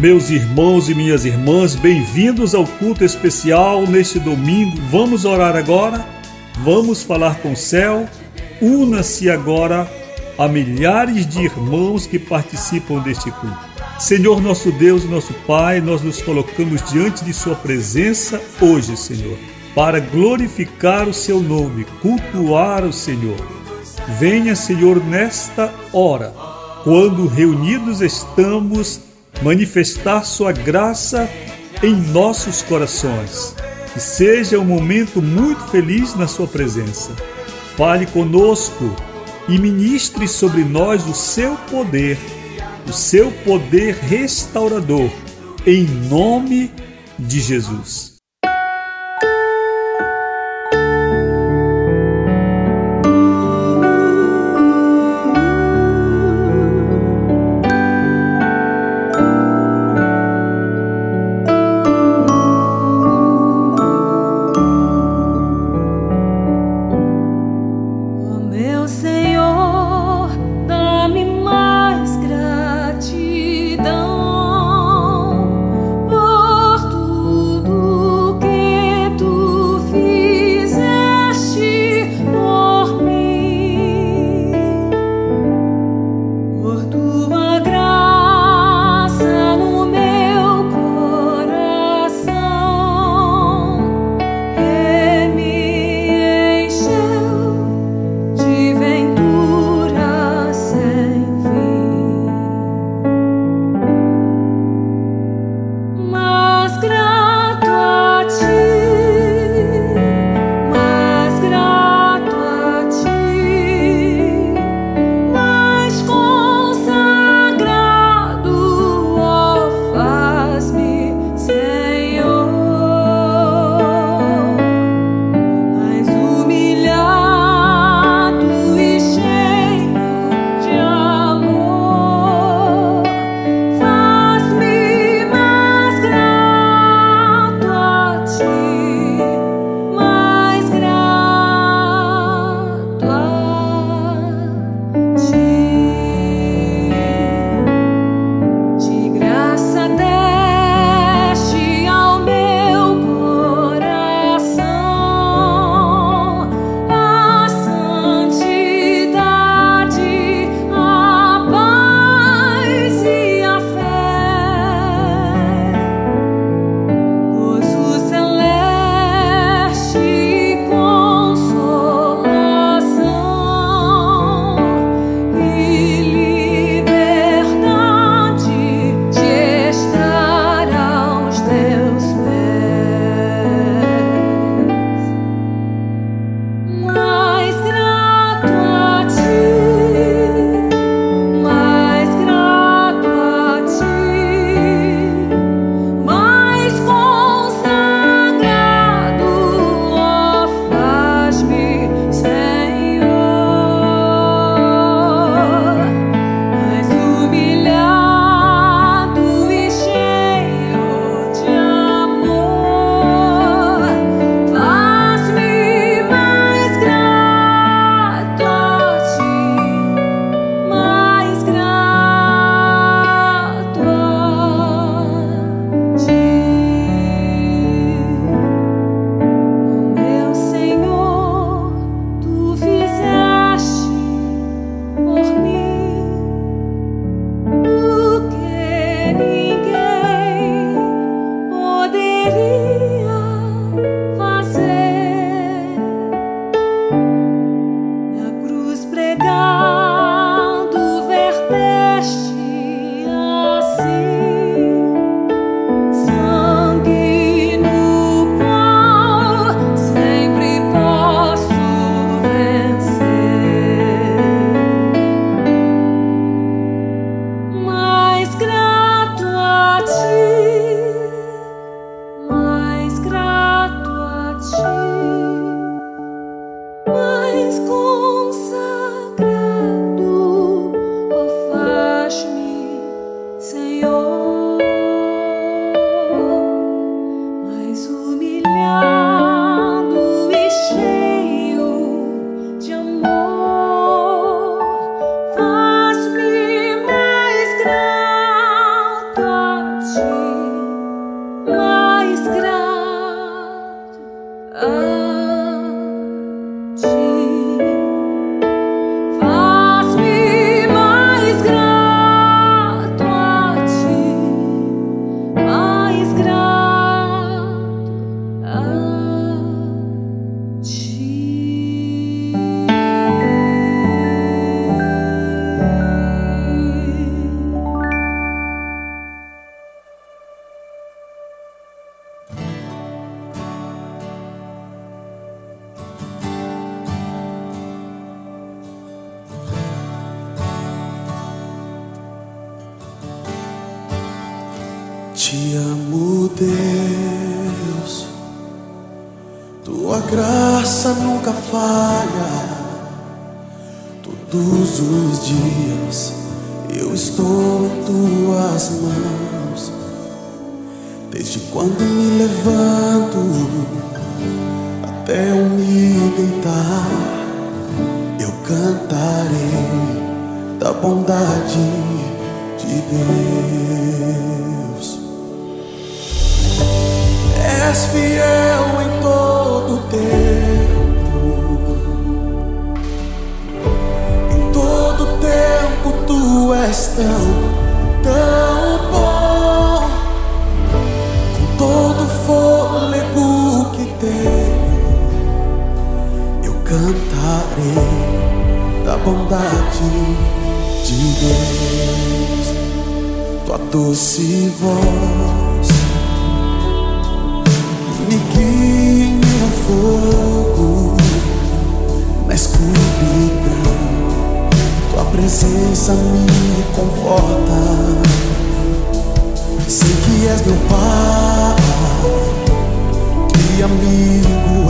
Meus irmãos e minhas irmãs, bem-vindos ao culto especial neste domingo. Vamos orar agora? Vamos falar com o céu? Una-se agora a milhares de irmãos que participam deste culto. Senhor nosso Deus e nosso Pai, nós nos colocamos diante de Sua presença hoje, Senhor, para glorificar o Seu nome, cultuar o Senhor. Venha, Senhor, nesta hora, quando reunidos estamos manifestar Sua graça em nossos corações. Que seja um momento muito feliz na Sua presença. Fale conosco e ministre sobre nós o seu poder, o seu poder restaurador, em nome de Jesus. bondade de Deus. És fiel em todo tempo, em todo tempo tu és tão, tão bom, com todo fôlego que tenho, eu cantarei da bondade de Deus, tua doce voz me guia em meu fogo, na escuridão, tua presença me conforta. Sei que és meu pai e amigo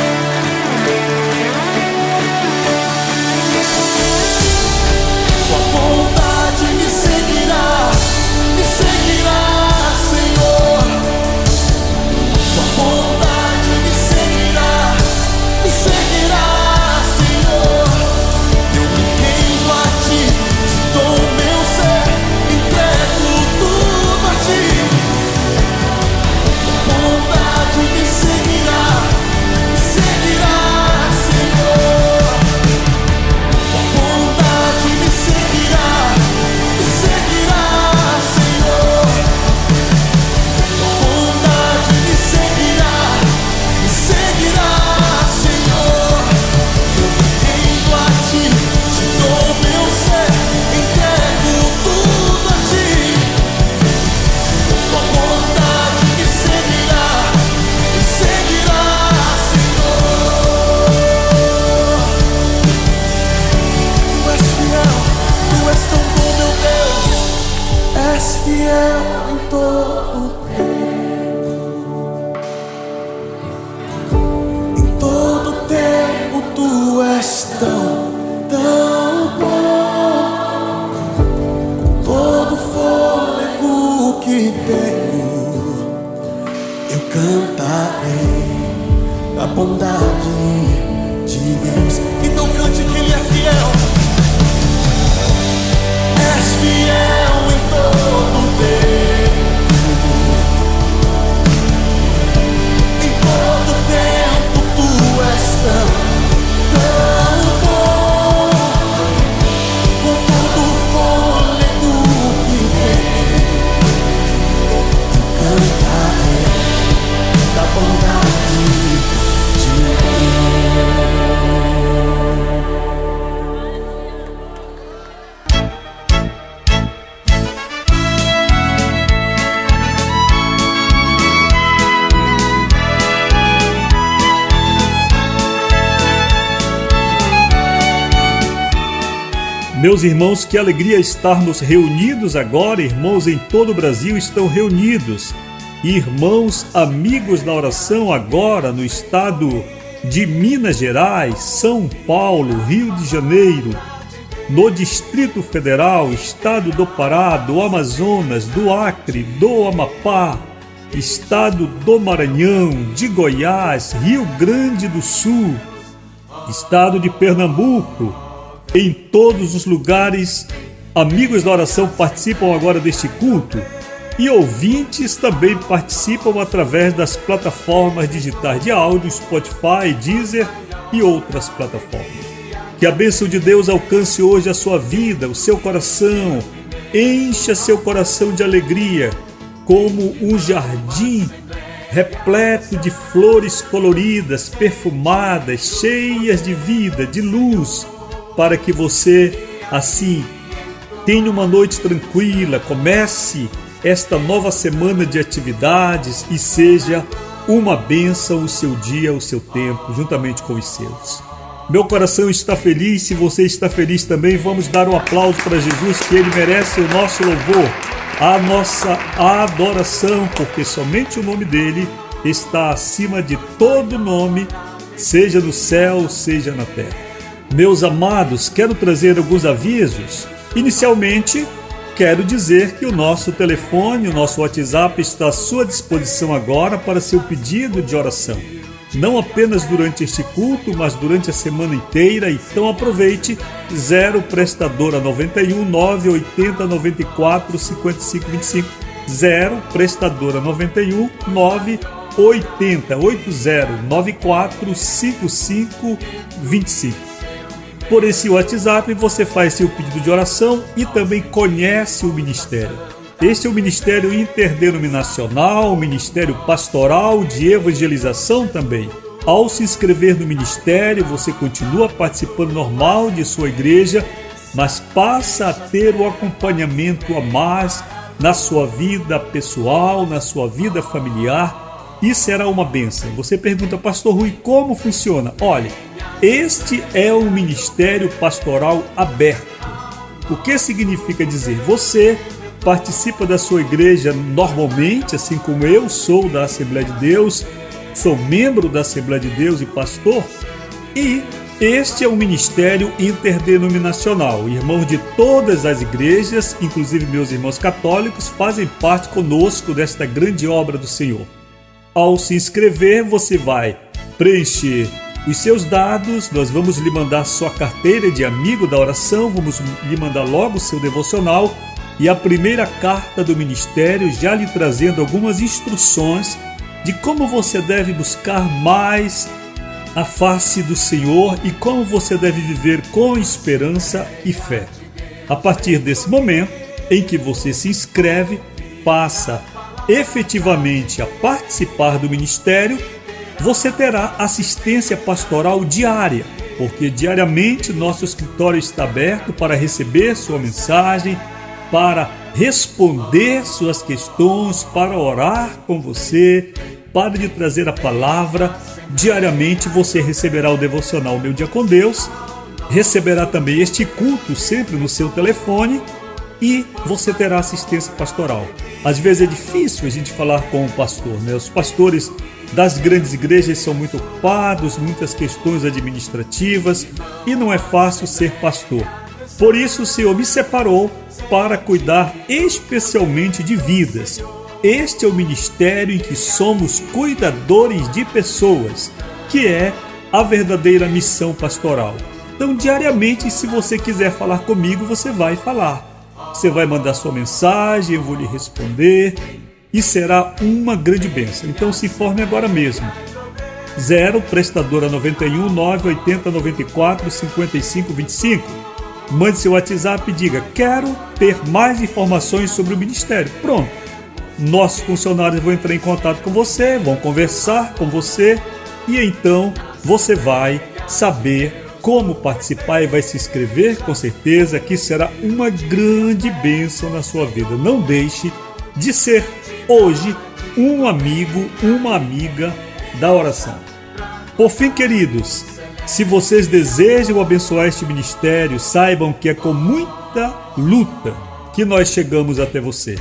Meus irmãos, que alegria estarmos reunidos agora. Irmãos em todo o Brasil estão reunidos. Irmãos, amigos na oração agora no estado de Minas Gerais, São Paulo, Rio de Janeiro, no Distrito Federal, Estado do Pará, do Amazonas, do Acre, do Amapá, Estado do Maranhão, de Goiás, Rio Grande do Sul, Estado de Pernambuco, em todos os lugares, amigos da oração participam agora deste culto e ouvintes também participam através das plataformas digitais de áudio, Spotify, Deezer e outras plataformas. Que a bênção de Deus alcance hoje a sua vida, o seu coração, encha seu coração de alegria, como um jardim repleto de flores coloridas, perfumadas, cheias de vida, de luz, para que você, assim, tenha uma noite tranquila, comece esta nova semana de atividades e seja uma bênção o seu dia, o seu tempo, juntamente com os seus. Meu coração está feliz, se você está feliz também, vamos dar um aplauso para Jesus, que ele merece o nosso louvor, a nossa adoração, porque somente o nome dele está acima de todo nome, seja no céu, seja na terra. Meus amados, quero trazer alguns avisos. Inicialmente, Quero dizer que o nosso telefone, o nosso WhatsApp está à sua disposição agora para seu pedido de oração. Não apenas durante este culto, mas durante a semana inteira. Então aproveite 0 prestadora 91 980 94 55 25 0 prestadora 91 980 80 94 55 25 por esse WhatsApp você faz seu pedido de oração e também conhece o ministério. Este é o Ministério Interdenominacional, Ministério Pastoral de Evangelização também. Ao se inscrever no ministério, você continua participando normal de sua igreja, mas passa a ter o acompanhamento a mais na sua vida pessoal, na sua vida familiar, e será uma bênção. Você pergunta, Pastor Rui, como funciona? Olha, este é o ministério pastoral aberto. O que significa dizer? Você participa da sua igreja normalmente, assim como eu sou da Assembleia de Deus, sou membro da Assembleia de Deus e pastor, e este é um ministério interdenominacional. Irmãos de todas as igrejas, inclusive meus irmãos católicos, fazem parte conosco desta grande obra do Senhor. Ao se inscrever, você vai preencher os seus dados, nós vamos lhe mandar sua carteira de amigo da oração, vamos lhe mandar logo o seu devocional e a primeira carta do ministério, já lhe trazendo algumas instruções de como você deve buscar mais a face do Senhor e como você deve viver com esperança e fé. A partir desse momento em que você se inscreve, passa efetivamente a participar do ministério você terá assistência pastoral diária, porque diariamente nosso escritório está aberto para receber sua mensagem, para responder suas questões, para orar com você, para lhe trazer a palavra. Diariamente você receberá o devocional Meu Dia com Deus, receberá também este culto sempre no seu telefone e você terá assistência pastoral. Às vezes é difícil a gente falar com o pastor, né? Os pastores das grandes igrejas são muito ocupados, muitas questões administrativas e não é fácil ser pastor. Por isso o Senhor me separou para cuidar especialmente de vidas. Este é o ministério em que somos cuidadores de pessoas, que é a verdadeira missão pastoral. Então, diariamente, se você quiser falar comigo, você vai falar. Você vai mandar sua mensagem, eu vou lhe responder e será uma grande bênção. Então se informe agora mesmo. 0 prestadora 91 980 94 55 25. Mande seu WhatsApp e diga: Quero ter mais informações sobre o ministério. Pronto. Nossos funcionários vão entrar em contato com você, vão conversar com você e então você vai saber como participar e vai se inscrever, com certeza que será uma grande bênção na sua vida. Não deixe de ser hoje um amigo, uma amiga da oração. Por fim, queridos, se vocês desejam abençoar este ministério, saibam que é com muita luta que nós chegamos até você.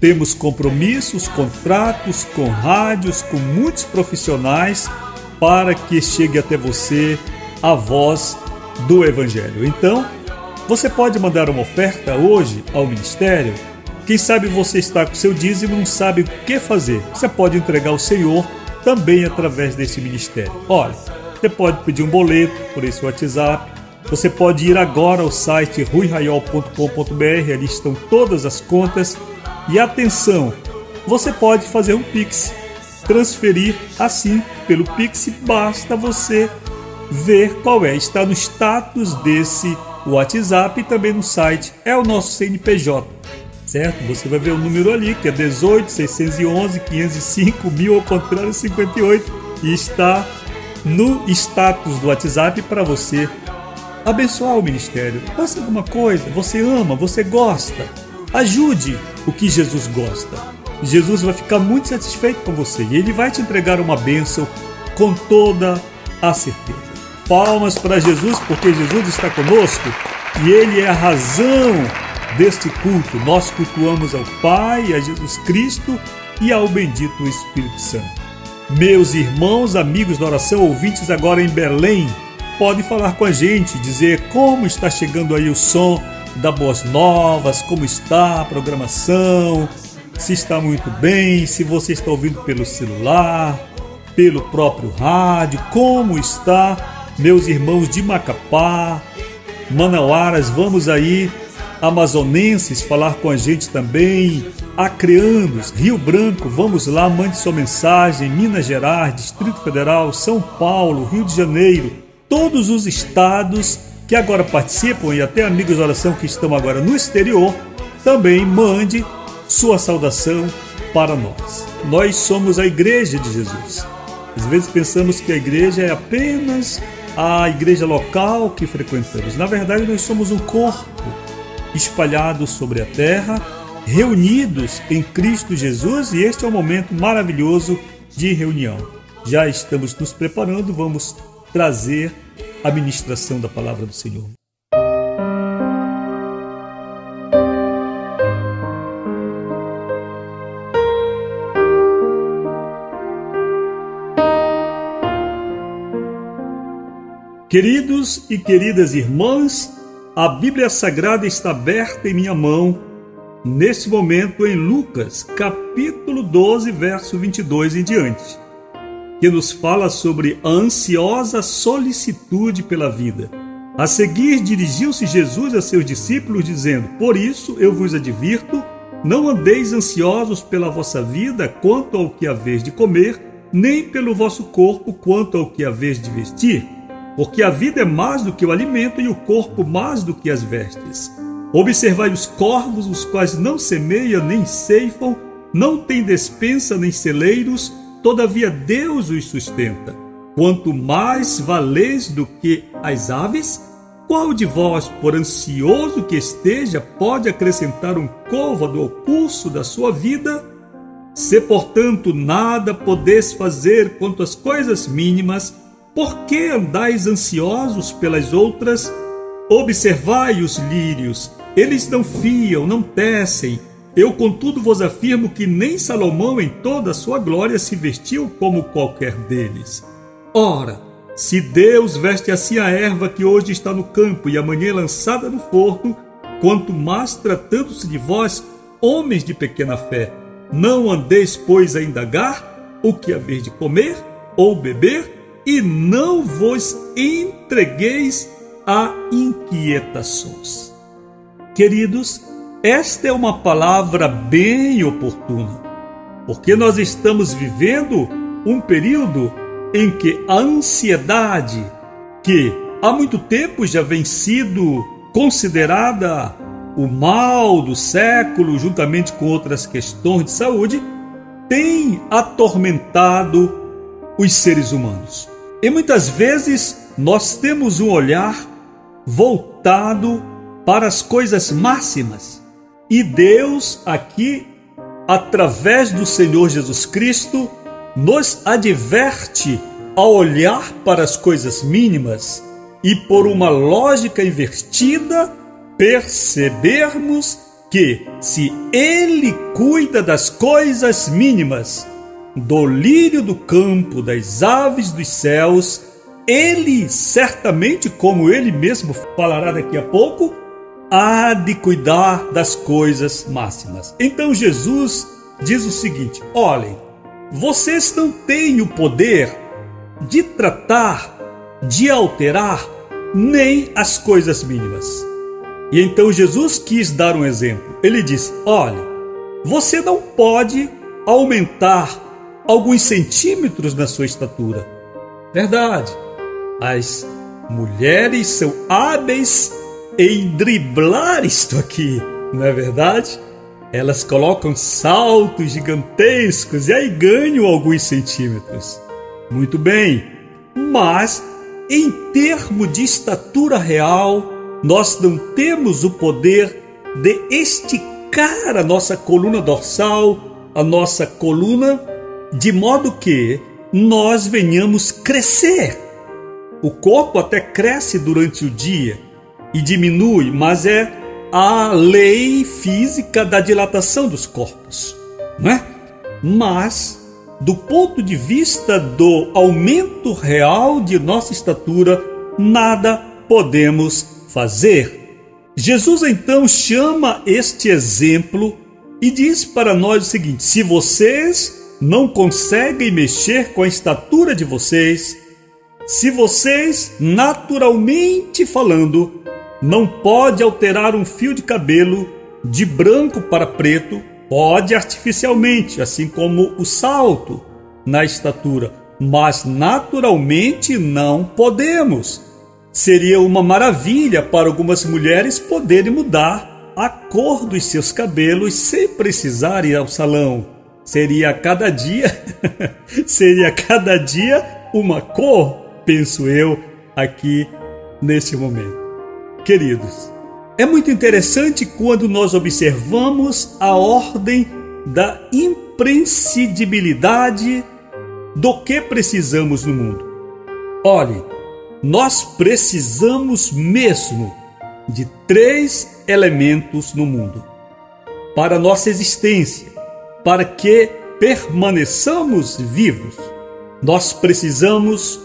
Temos compromissos, contratos com rádios, com muitos profissionais para que chegue até você a voz do Evangelho. Então, você pode mandar uma oferta hoje ao ministério. Quem sabe você está com seu dízimo e não sabe o que fazer. Você pode entregar ao Senhor também através desse ministério. Olha, você pode pedir um boleto por esse WhatsApp. Você pode ir agora ao site ruiraiol.com.br, ali estão todas as contas. E atenção, você pode fazer um Pix, transferir assim pelo Pix, basta você ver qual é, está no status desse WhatsApp e também no site, é o nosso CNPJ, certo? Você vai ver o número ali, que é 18 611 505 mil ao contrário 58 e está no status do WhatsApp para você abençoar o ministério. Faça alguma coisa, você ama, você gosta. Ajude o que Jesus gosta. Jesus vai ficar muito satisfeito com você e ele vai te entregar uma bênção com toda a certeza. Palmas para Jesus, porque Jesus está conosco e ele é a razão deste culto. Nós cultuamos ao Pai, a Jesus Cristo e ao bendito Espírito Santo. Meus irmãos, amigos da oração, ouvintes agora em Belém, podem falar com a gente, dizer como está chegando aí o som da Boas Novas, como está a programação, se está muito bem, se você está ouvindo pelo celular, pelo próprio rádio, como está, meus irmãos de Macapá, Manauaras, vamos aí, amazonenses, falar com a gente também, Acreanos, Rio Branco, vamos lá, mande sua mensagem, Minas Gerais, Distrito Federal, São Paulo, Rio de Janeiro, todos os estados que agora participam e até amigos de oração que estão agora no exterior, também mande sua saudação para nós. Nós somos a igreja de Jesus. Às vezes pensamos que a igreja é apenas a igreja local que frequentamos. Na verdade, nós somos um corpo espalhado sobre a terra reunidos em Cristo Jesus e este é um momento maravilhoso de reunião. Já estamos nos preparando, vamos trazer a ministração da palavra do Senhor. Queridos e queridas irmãs, a Bíblia Sagrada está aberta em minha mão neste momento em Lucas, capítulo 12, verso 22 em diante, que nos fala sobre a ansiosa solicitude pela vida. A seguir, dirigiu-se Jesus a seus discípulos, dizendo: Por isso eu vos advirto, não andeis ansiosos pela vossa vida quanto ao que haveis de comer, nem pelo vosso corpo quanto ao que haveis de vestir. Porque a vida é mais do que o alimento e o corpo mais do que as vestes. Observai os corvos, os quais não semeiam nem ceifam, não têm despensa nem celeiros, todavia Deus os sustenta. Quanto mais valeis do que as aves, qual de vós, por ansioso que esteja, pode acrescentar um côvado ao curso da sua vida? Se, portanto, nada podeis fazer quanto às coisas mínimas, por que andais ansiosos pelas outras? Observai os lírios, eles não fiam, não tecem. Eu, contudo, vos afirmo que nem Salomão, em toda a sua glória, se vestiu como qualquer deles. Ora, se Deus veste assim a erva que hoje está no campo e amanhã é lançada no forno, quanto mais tratando-se de vós, homens de pequena fé, não andeis, pois, a indagar o que haver de comer ou beber, e não vos entregueis a inquietações. Queridos, esta é uma palavra bem oportuna, porque nós estamos vivendo um período em que a ansiedade, que há muito tempo já vem sido considerada o mal do século, juntamente com outras questões de saúde, tem atormentado os seres humanos. E muitas vezes nós temos um olhar voltado para as coisas máximas. E Deus, aqui, através do Senhor Jesus Cristo, nos adverte a olhar para as coisas mínimas e, por uma lógica invertida, percebermos que, se ele cuida das coisas mínimas, do lírio do campo, das aves dos céus, ele certamente, como ele mesmo falará daqui a pouco, há de cuidar das coisas máximas. Então Jesus diz o seguinte: olhem, vocês não têm o poder de tratar, de alterar nem as coisas mínimas. E então Jesus quis dar um exemplo. Ele disse: Olha, você não pode aumentar alguns centímetros na sua estatura. Verdade. As mulheres são hábeis em driblar isto aqui, não é verdade? Elas colocam saltos gigantescos e aí ganham alguns centímetros. Muito bem, mas em termos de estatura real, nós não temos o poder de esticar a nossa coluna dorsal, a nossa coluna, de modo que nós venhamos crescer. O corpo até cresce durante o dia e diminui, mas é a lei física da dilatação dos corpos, não é? Mas do ponto de vista do aumento real de nossa estatura, nada podemos fazer. Jesus então chama este exemplo e diz para nós o seguinte: se vocês não conseguem mexer com a estatura de vocês, se vocês, naturalmente falando, não pode alterar um fio de cabelo de branco para preto, Pode artificialmente, assim como o salto na estatura, mas naturalmente não podemos. Seria uma maravilha para algumas mulheres poderem mudar a cor dos seus cabelos sem precisar ir ao salão. Seria cada dia, seria cada dia uma cor, penso eu, aqui neste momento. Queridos, é muito interessante quando nós observamos a ordem da imprescindibilidade do que precisamos no mundo. Olhe, nós precisamos mesmo de três elementos no mundo para nossa existência, para que permaneçamos vivos. Nós precisamos,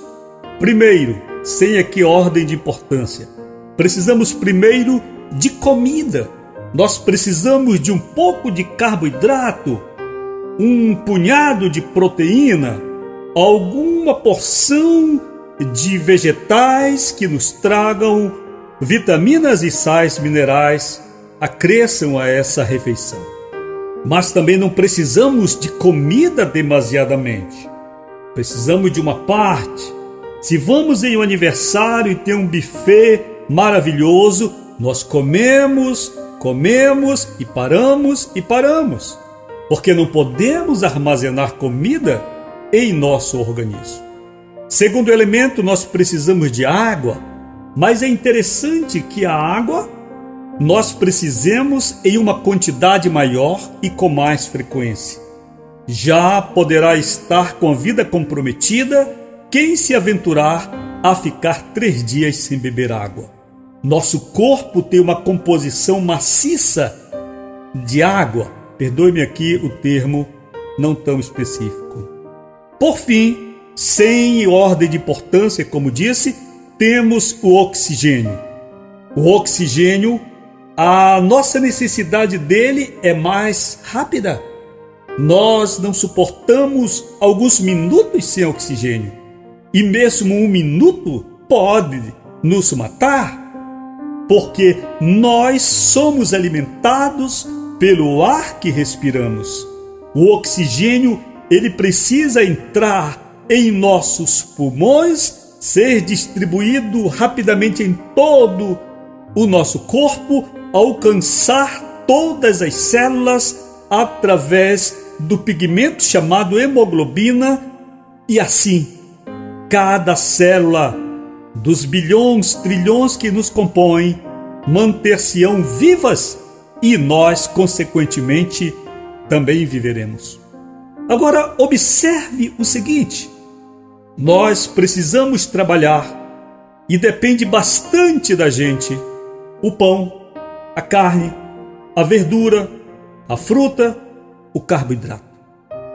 primeiro, sem aqui ordem de importância, precisamos primeiro de comida. Nós precisamos de um pouco de carboidrato, um punhado de proteína, alguma porção de vegetais que nos tragam vitaminas e sais minerais acresçam a essa refeição. Mas também não precisamos de comida demasiadamente. Precisamos de uma parte. Se vamos em um aniversário e tem um buffet maravilhoso, nós comemos, comemos e paramos e paramos, porque não podemos armazenar comida em nosso organismo. Segundo elemento, nós precisamos de água, mas é interessante que a água nós precisemos em uma quantidade maior e com mais frequência. Já poderá estar com a vida comprometida quem se aventurar a ficar três dias sem beber água. Nosso corpo tem uma composição maciça de água. Perdoe-me aqui o termo não tão específico. Por fim, sem ordem de importância, como disse, temos o oxigênio. O oxigênio, a nossa necessidade dele é mais rápida. Nós não suportamos alguns minutos sem oxigênio. E mesmo um minuto pode nos matar porque nós somos alimentados pelo ar que respiramos. O oxigênio, ele precisa entrar em nossos pulmões, ser distribuído rapidamente em todo o nosso corpo, alcançar todas as células através do pigmento chamado hemoglobina e assim cada célula dos bilhões, trilhões que nos compõem, manter-se-ão vivas e nós, consequentemente, também viveremos. Agora, observe o seguinte: nós precisamos trabalhar e depende bastante da gente o pão, a carne, a verdura, a fruta, o carboidrato.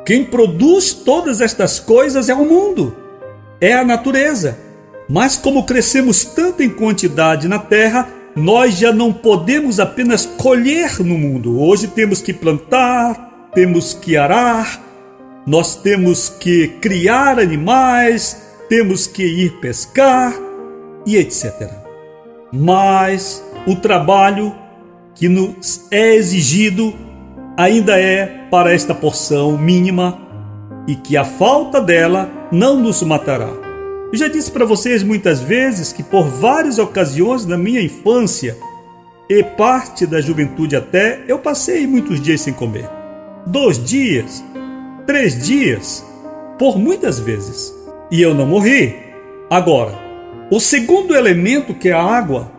Quem produz todas estas coisas é o mundo, é a natureza. Mas como crescemos tanto em quantidade na terra, nós já não podemos apenas colher no mundo. Hoje temos que plantar, temos que arar, nós temos que criar animais, temos que ir pescar e etc. Mas o trabalho que nos é exigido ainda é para esta porção mínima e que a falta dela não nos matará. Eu já disse para vocês muitas vezes que por várias ocasiões na minha infância e parte da juventude até, eu passei muitos dias sem comer. Dois dias, três dias, por muitas vezes. E eu não morri. Agora, o segundo elemento que é a água,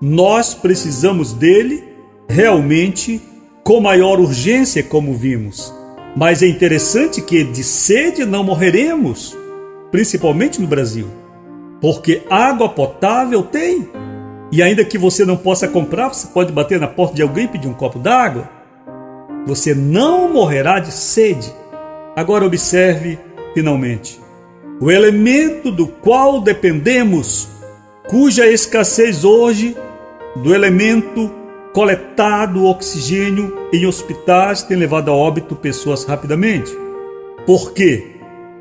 nós precisamos dele realmente com maior urgência, como vimos. Mas é interessante que de sede não morreremos principalmente no Brasil, porque água potável tem. E ainda que você não possa comprar, você pode bater na porta de alguém e pedir um copo d'água. Você não morrerá de sede. Agora observe, finalmente, o elemento do qual dependemos, cuja escassez hoje do elemento coletado oxigênio em hospitais tem levado a óbito pessoas rapidamente. Por quê?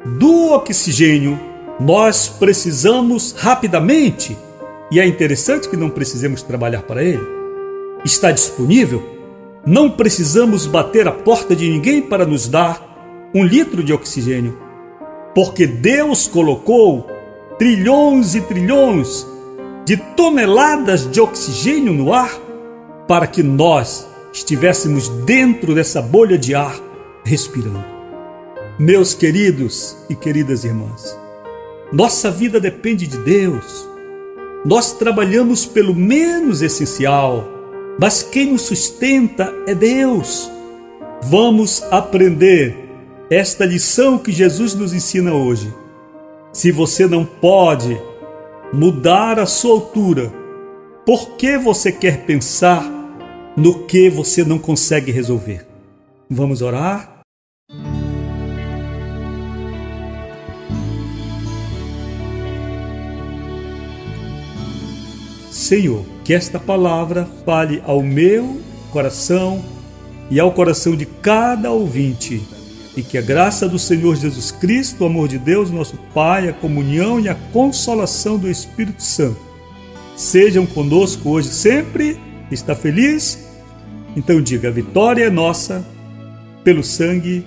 do oxigênio nós precisamos rapidamente, e é interessante que não precisemos trabalhar para ele. Está disponível, não precisamos bater a porta de ninguém para nos dar um litro de oxigênio, porque Deus colocou trilhões e trilhões de toneladas de oxigênio no ar para que nós estivéssemos dentro dessa bolha de ar respirando. Meus queridos e queridas irmãs, nossa vida depende de Deus. Nós trabalhamos pelo menos essencial, mas quem nos sustenta é Deus. Vamos aprender esta lição que Jesus nos ensina hoje. Se você não pode mudar a sua altura, por que você quer pensar no que você não consegue resolver? Vamos orar? Senhor, que esta palavra fale ao meu coração e ao coração de cada ouvinte, e que a graça do Senhor Jesus Cristo, o amor de Deus, nosso Pai, a comunhão e a consolação do Espírito Santo sejam conosco hoje sempre. Está feliz? Então diga: a vitória é nossa pelo sangue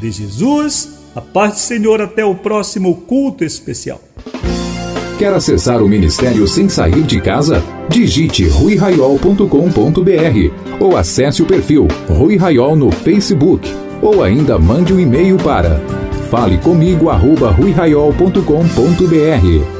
de Jesus. A paz do Senhor até o próximo culto especial. Quer acessar o ministério sem sair de casa? Digite ruiraiol.com.br ou acesse o perfil Rui Raiol no Facebook ou ainda mande um e-mail para falecomigo@ruiraiol.com.br.